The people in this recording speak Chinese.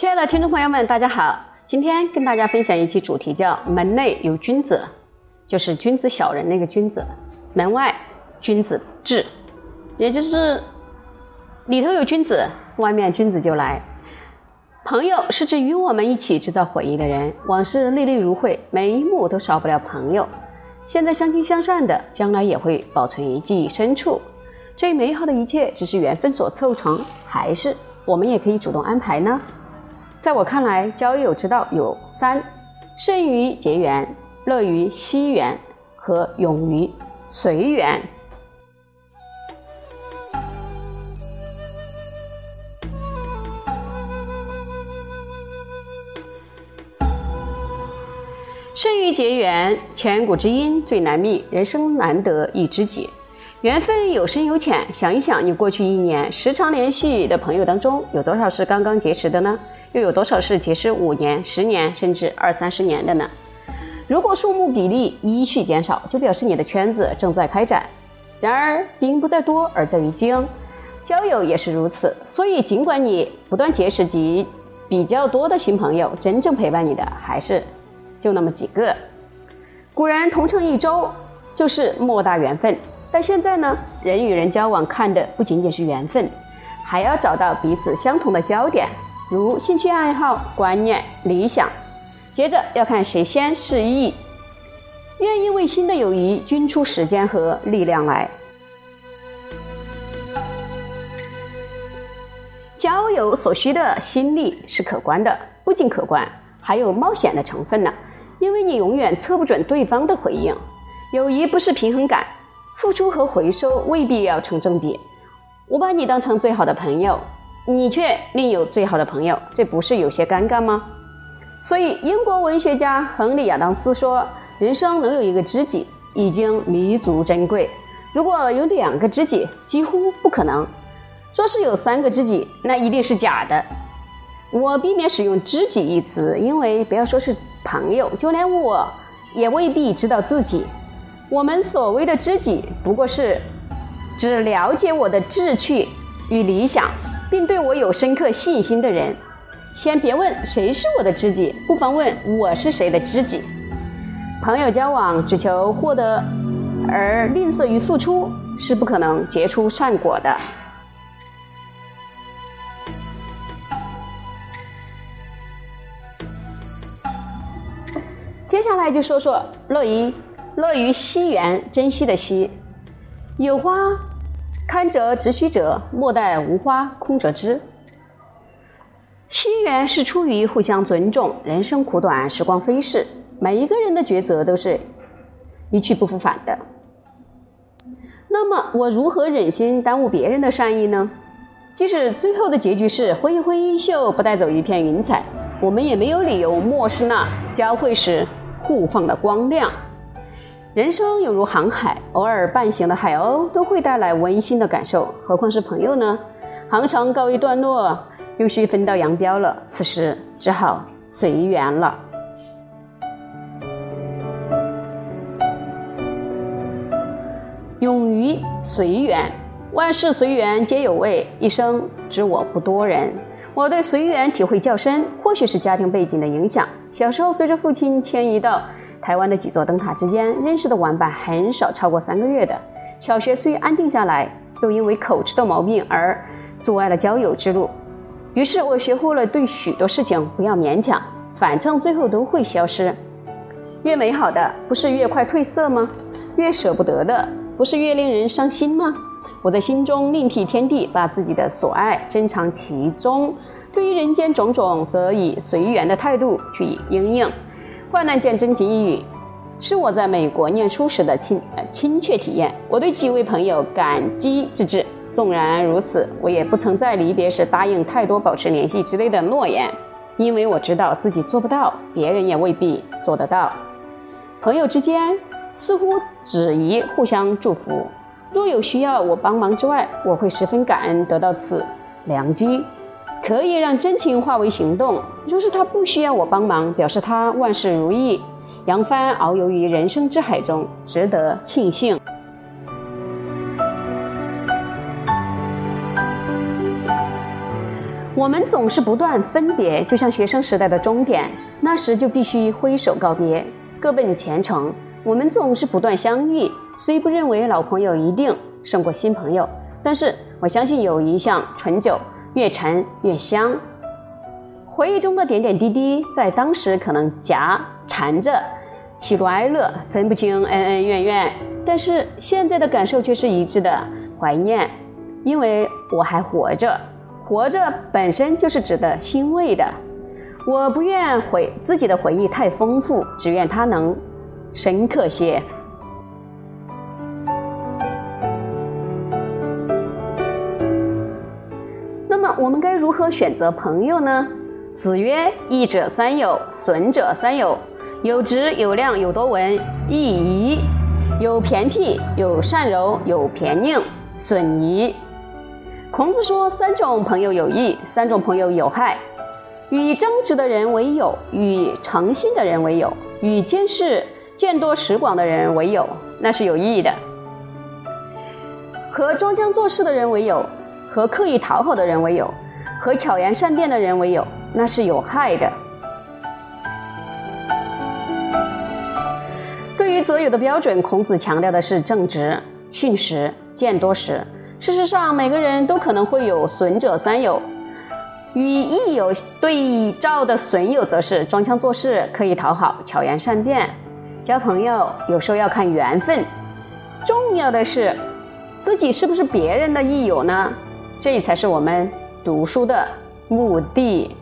亲爱的听众朋友们，大家好！今天跟大家分享一期主题叫“门内有君子”，就是君子小人那个君子，门外君子至，也就是里头有君子，外面君子就来。朋友是指与我们一起制造回忆的人，往事历历如绘，每一幕都少不了朋友。现在相亲相善的，将来也会保存于记忆深处。这美好的一切，只是缘分所凑成，还是我们也可以主动安排呢？在我看来，交友之道有三：胜于结缘、乐于惜缘和勇于随缘。胜于结缘，千古之音最难觅，人生难得一知己。缘分有深有浅，想一想，你过去一年时常联系的朋友当中，有多少是刚刚结识的呢？又有多少是结识五年、十年甚至二三十年的呢？如果数目比例依序减少，就表示你的圈子正在开展。然而，兵不在多而在于精，交友也是如此。所以，尽管你不断结识及比较多的新朋友，真正陪伴你的还是就那么几个。古人同乘一舟，就是莫大缘分。但现在呢，人与人交往看的不仅仅是缘分，还要找到彼此相同的焦点。如兴趣爱好、观念、理想，接着要看谁先示意，愿意为新的友谊捐出时间和力量来。交友所需的心力是可观的，不仅可观，还有冒险的成分呢。因为你永远测不准对方的回应。友谊不是平衡感，付出和回收未必要成正比。我把你当成最好的朋友。你却另有最好的朋友，这不是有些尴尬吗？所以，英国文学家亨利·亚当斯说：“人生能有一个知己，已经弥足珍贵。如果有两个知己，几乎不可能。若是有三个知己，那一定是假的。”我避免使用“知己”一词，因为不要说是朋友，就连我也未必知道自己。我们所谓的知己，不过是只了解我的志趣与理想。并对我有深刻信心的人，先别问谁是我的知己，不妨问我是谁的知己。朋友交往只求获得而吝啬于付出，是不可能结出善果的。接下来就说说乐于乐于惜缘，珍惜的惜，有花。堪折直须折，莫待无花空折枝。惜缘是出于互相尊重。人生苦短，时光飞逝，每一个人的抉择都是一去不复返的。那么，我如何忍心耽误别人的善意呢？即使最后的结局是挥一挥衣袖，不带走一片云彩，我们也没有理由漠视那交汇时互放的光亮。人生犹如航海，偶尔伴行的海鸥都会带来温馨的感受，何况是朋友呢？航程告一段落，又需分道扬镳了，此时只好随缘了。勇于随缘，万事随缘皆有味，一生知我不多人。我对随缘体会较深，或许是家庭背景的影响。小时候随着父亲迁移到台湾的几座灯塔之间，认识的玩伴很少超过三个月的。小学虽安定下来，又因为口吃的毛病而阻碍了交友之路。于是我学会了对许多事情不要勉强，反正最后都会消失。越美好的不是越快褪色吗？越舍不得的不是越令人伤心吗？我在心中另辟天地，把自己的所爱珍藏其中。对于人间种种，则以随缘的态度去应应。患难见真情一语，是我在美国念书时的亲呃亲切体验。我对几位朋友感激之至。纵然如此，我也不曾在离别时答应太多保持联系之类的诺言，因为我知道自己做不到，别人也未必做得到。朋友之间似乎只宜互相祝福。若有需要我帮忙之外，我会十分感恩得到此良机，可以让真情化为行动。若是他不需要我帮忙，表示他万事如意，扬帆遨游于人生之海中，值得庆幸。我们总是不断分别，就像学生时代的终点，那时就必须挥手告别，各奔前程。我们总是不断相遇，虽不认为老朋友一定胜过新朋友，但是我相信友谊像醇酒，越陈越香。回忆中的点点滴滴，在当时可能夹缠着喜怒哀乐，分不清恩恩怨怨，但是现在的感受却是一致的怀念，因为我还活着。活着本身就是值得欣慰的。我不愿回自己的回忆太丰富，只愿它能深刻些。那么，我们该如何选择朋友呢？子曰：“益者三友，损者三友。有直有量有多闻，益夷；有偏僻有善柔有偏佞，损夷。”孔子说：“三种朋友有益，三种朋友有害。与争执的人为友，与诚信的人为友，与见识见多识广的人为友，那是有益的；和装腔作势的人为友，和刻意讨好的人为友，和巧言善辩的人为友，那是有害的。”对于择友的标准，孔子强调的是正直、信实、见多识。事实上，每个人都可能会有损者三友，与益友对照的损友，则是装腔作势、刻意讨好、巧言善辩。交朋友有时候要看缘分，重要的是自己是不是别人的益友呢？这才是我们读书的目的。